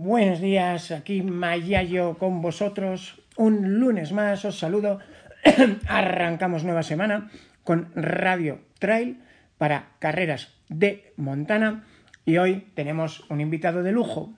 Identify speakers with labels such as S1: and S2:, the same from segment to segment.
S1: Buenos días, aquí Mayayo con vosotros. Un lunes más os saludo. Arrancamos nueva semana con Radio Trail para carreras de Montana y hoy tenemos un invitado de lujo.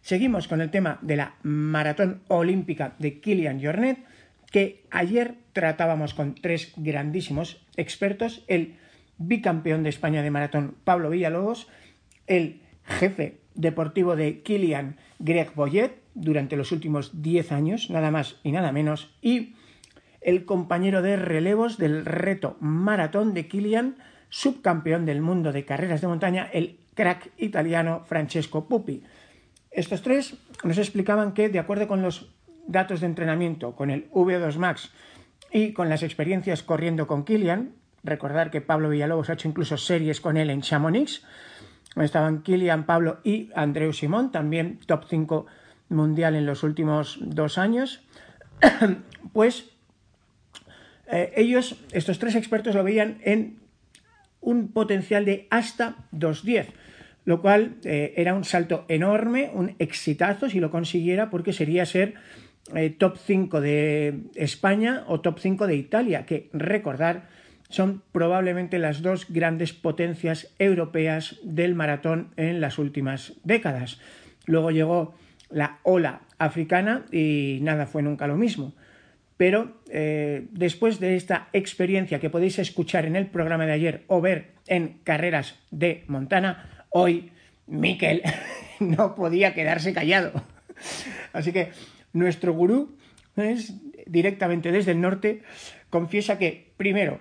S1: Seguimos con el tema de la maratón olímpica de Kilian Jornet que ayer tratábamos con tres grandísimos expertos, el bicampeón de España de maratón Pablo Villalobos, el jefe deportivo de Kilian Greg Boyet durante los últimos 10 años, nada más y nada menos, y el compañero de relevos del reto maratón de Kilian, subcampeón del mundo de carreras de montaña, el crack italiano Francesco Pupi. Estos tres nos explicaban que, de acuerdo con los datos de entrenamiento, con el V2 Max y con las experiencias corriendo con Kilian, recordar que Pablo Villalobos ha hecho incluso series con él en Chamonix, estaban Kilian, Pablo y Andreu Simón, también top 5 mundial en los últimos dos años, pues eh, ellos, estos tres expertos, lo veían en un potencial de hasta 2.10, lo cual eh, era un salto enorme, un exitazo si lo consiguiera, porque sería ser eh, top 5 de España o top 5 de Italia, que recordar son probablemente las dos grandes potencias europeas del maratón en las últimas décadas. Luego llegó la ola africana y nada fue nunca lo mismo. Pero eh, después de esta experiencia que podéis escuchar en el programa de ayer o ver en Carreras de Montana, hoy Miquel no podía quedarse callado. Así que nuestro gurú, es, directamente desde el norte, confiesa que, primero,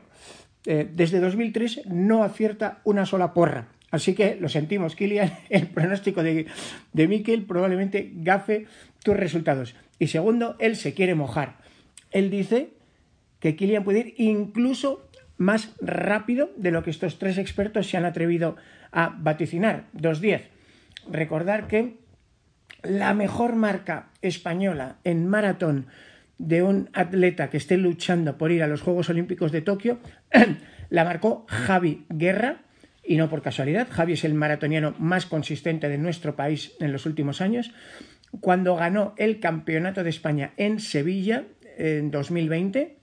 S1: eh, desde 2003 no acierta una sola porra. Así que lo sentimos, Kilian, el pronóstico de, de Mikel probablemente gafe tus resultados. Y segundo, él se quiere mojar. Él dice que Kilian puede ir incluso más rápido de lo que estos tres expertos se han atrevido a vaticinar, 2.10. Recordar que la mejor marca española en maratón de un atleta que esté luchando por ir a los Juegos Olímpicos de Tokio, la marcó Javi Guerra, y no por casualidad. Javi es el maratoniano más consistente de nuestro país en los últimos años. Cuando ganó el Campeonato de España en Sevilla en 2020,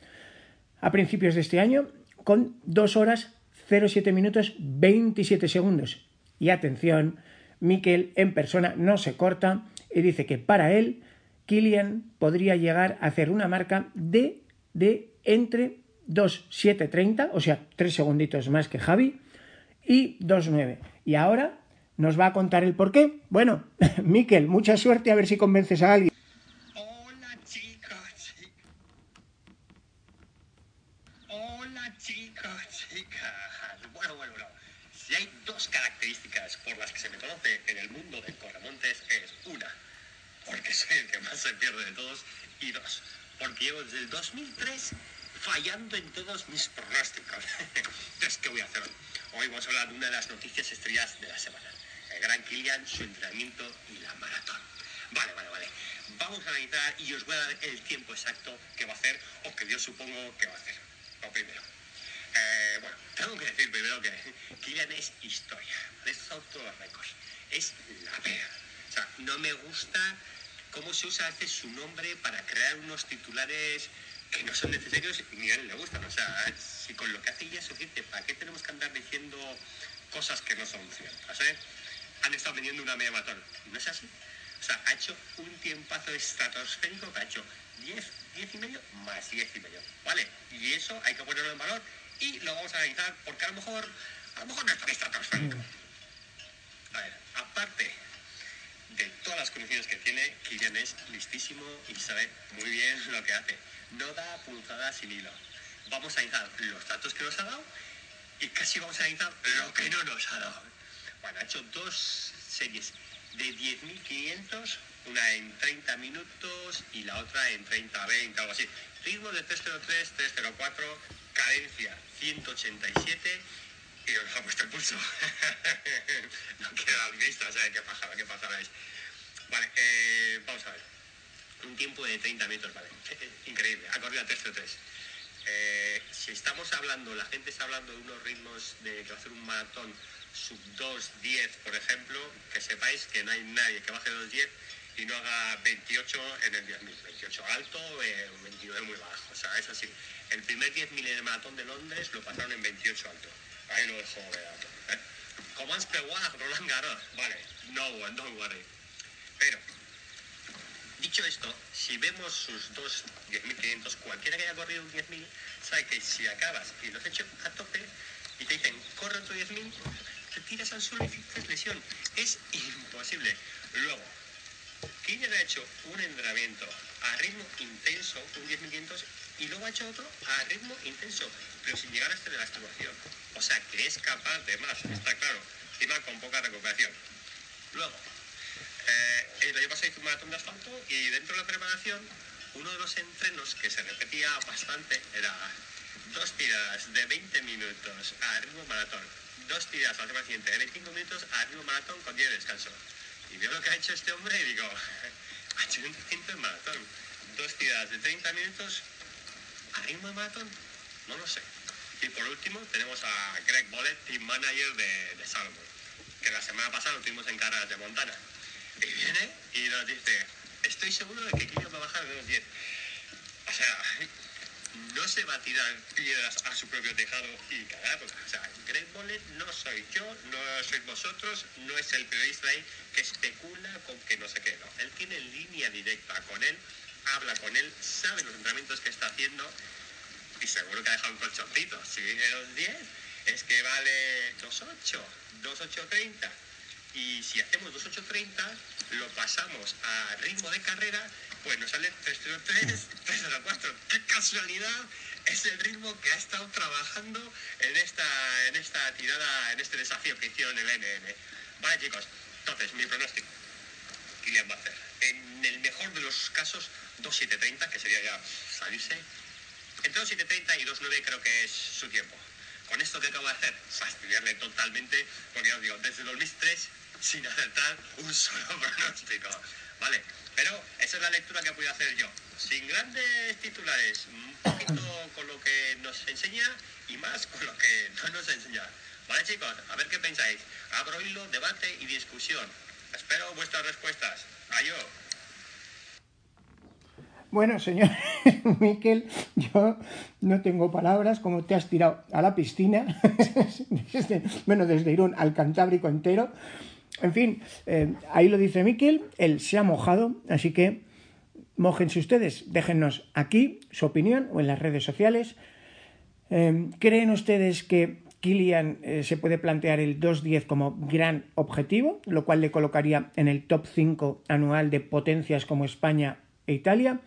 S1: a principios de este año, con 2 horas 07 minutos 27 segundos. Y atención, Miquel en persona no se corta y dice que para él Kilian podría llegar a hacer una marca de, de entre 2.730, o sea, 3 segunditos más que Javi, y 2.9. Y ahora nos va a contar el por qué. Bueno, Miquel, mucha suerte a ver si convences a alguien.
S2: Hola chicos. Hola chicos, chicas. Bueno, bueno, bueno. Si hay dos características por las que se me conoce en el mundo del corremontes es una, porque soy el que más se pierde de todos, y dos, porque llevo desde el 2003 fallando en todos mis pronósticos. Entonces, ¿qué voy a hacer hoy? Hoy vamos a hablar de una de las noticias estrellas de la semana. El gran Kilian, su entrenamiento y la maratón. Vale, vale, vale. Vamos a analizar y os voy a dar el tiempo exacto que va a hacer o que yo supongo que va a hacer. Lo primero. Eh, bueno, tengo que decir primero que Kilian es historia. Es todos los récords. Es la pega. O sea, no me gusta cómo se usa a veces su nombre para crear unos titulares que no son necesarios ni a él le gustan. O sea, si con lo que hace ya es suficiente, ¿para qué tenemos que andar diciendo cosas que no son ciertas? ¿eh? Han estado vendiendo una media maratón. ¿No es así? O sea, ha hecho un tiempazo estratosférico que ha hecho 10, 10 y medio más 10 y medio. ¿Vale? Y eso hay que ponerlo en valor y lo vamos a analizar porque a lo mejor, a lo mejor no es tan estratosférico. A ver, aparte las condiciones que tiene, Kilian es listísimo y sabe muy bien lo que hace. No da punzadas sin hilo. vamos a analizar los datos que nos ha dado y casi vamos a analizar lo que no nos ha dado. Bueno, ha hecho dos series de 10.500, una en 30 minutos y la otra en 30-20, algo así. Ritmo de 303, 304, cadencia 187 y nos ha puesto el pulso. no quiero dar vista, ¿sabes qué pasará? ¿Qué pasará? Vale, eh, vamos a ver. Un tiempo de 30 minutos, vale. Increíble, ha corrido a 303. Eh, si estamos hablando, la gente está hablando de unos ritmos de que va a hacer un maratón sub 2.10, por ejemplo, que sepáis que no hay nadie que baje 2.10 y no haga 28 en el 10.000. 28 alto, eh, 29 muy bajo. O sea, es así. El primer 10.000 en el maratón de Londres lo pasaron en 28 alto. Ahí lo dejo de dato. ¿eh? Comans Roland Garros. Vale, no one, don't worry. Pero, dicho esto, si vemos sus dos 10.500, cualquiera que haya corrido un 10.000, sabe que si acabas y lo has hecho a tope y te dicen, corre otro 10.000, te tiras al suelo y fijas lesión. Es imposible. Luego, ¿quién ha hecho un entrenamiento a ritmo intenso, un 10.500, y luego ha hecho otro a ritmo intenso, pero sin llegar a de la estimación? O sea, que es capaz de más, está claro, encima con poca recuperación. Luego, eh, el año pasado hice un maratón de asfalto y dentro de la preparación, uno de los entrenos que se repetía bastante era dos tiradas de 20 minutos a ritmo maratón, dos tiradas al semana siguiente de 25 minutos a ritmo maratón con 10 de descanso. Y veo lo que ha hecho este hombre y digo, ha hecho un entrenamiento en maratón, dos tiradas de 30 minutos a ritmo de maratón, no lo sé. Y por último tenemos a Greg Bollet, team manager de, de Salomon, que la semana pasada lo tuvimos en carreras de Montana. Y viene y nos dice, estoy seguro de que Kilian va a bajar de unos 10. O sea, no se va a tirar piedras a su propio tejado y cagarla. O sea, Greg Bollet no soy yo, no sois vosotros, no es el periodista ahí que especula con que no sé qué, no. Él tiene línea directa con él, habla con él, sabe los entrenamientos que está haciendo y seguro que ha dejado un colchoncito. Si viene 2.10, es que vale 2.8, 2.830. Y si hacemos 2.830, lo pasamos a ritmo de carrera, pues nos sale 303, 304. ¡Qué casualidad! Es el ritmo que ha estado trabajando en esta, en esta tirada, en este desafío que hicieron el NN. Vale, chicos. Entonces, mi pronóstico. Kylian hacer. En el mejor de los casos, 2.730, que sería ya salirse. Entre 2.730 y 2.9 creo que es su tiempo. Con esto que acabo de hacer, fastidiarle totalmente, porque os digo, desde 2003 sin acertar un solo pronóstico. ¿Vale? Pero esa es la lectura que he podido hacer yo. Sin grandes titulares, un poquito con lo que nos enseña y más con lo que no nos enseña. ¿Vale, chicos? A ver qué pensáis. Abro hilo, debate y discusión. Espero vuestras respuestas. Adiós.
S1: Bueno, señor Miquel, yo no tengo palabras, como te has tirado a la piscina, desde, bueno, desde Irún al Cantábrico entero. En fin, eh, ahí lo dice Miquel, él se ha mojado, así que mojense ustedes, déjennos aquí su opinión o en las redes sociales. Eh, ¿Creen ustedes que Kilian eh, se puede plantear el 2.10 como gran objetivo, lo cual le colocaría en el top 5 anual de potencias como España e Italia?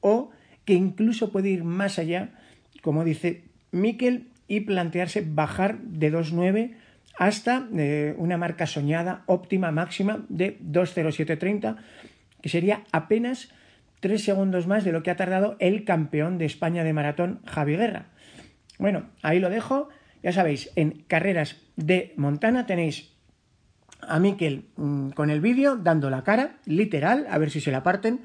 S1: ¿O que incluso puede ir más allá, como dice Miquel, y plantearse bajar de 2.9 hasta eh, una marca soñada óptima máxima de 2.0730, que sería apenas 3 segundos más de lo que ha tardado el campeón de España de maratón, Javi Guerra. Bueno, ahí lo dejo. Ya sabéis, en carreras de Montana tenéis a Miquel mmm, con el vídeo dando la cara, literal, a ver si se la parten,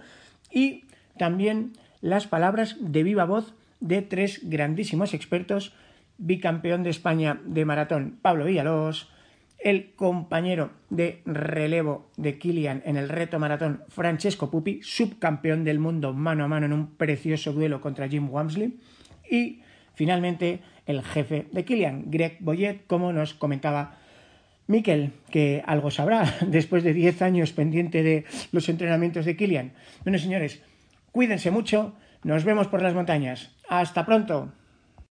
S1: y también las palabras de viva voz de tres grandísimos expertos, bicampeón de España de maratón Pablo Villalobos, el compañero de relevo de Kilian en el reto maratón Francesco Pupi, subcampeón del mundo mano a mano en un precioso duelo contra Jim Wamsley, y finalmente el jefe de Kilian, Greg Boyet, como nos comentaba Miquel, que algo sabrá después de 10 años pendiente de los entrenamientos de Kilian. Bueno, señores, cuídense mucho, nos vemos por las montañas. Hasta pronto.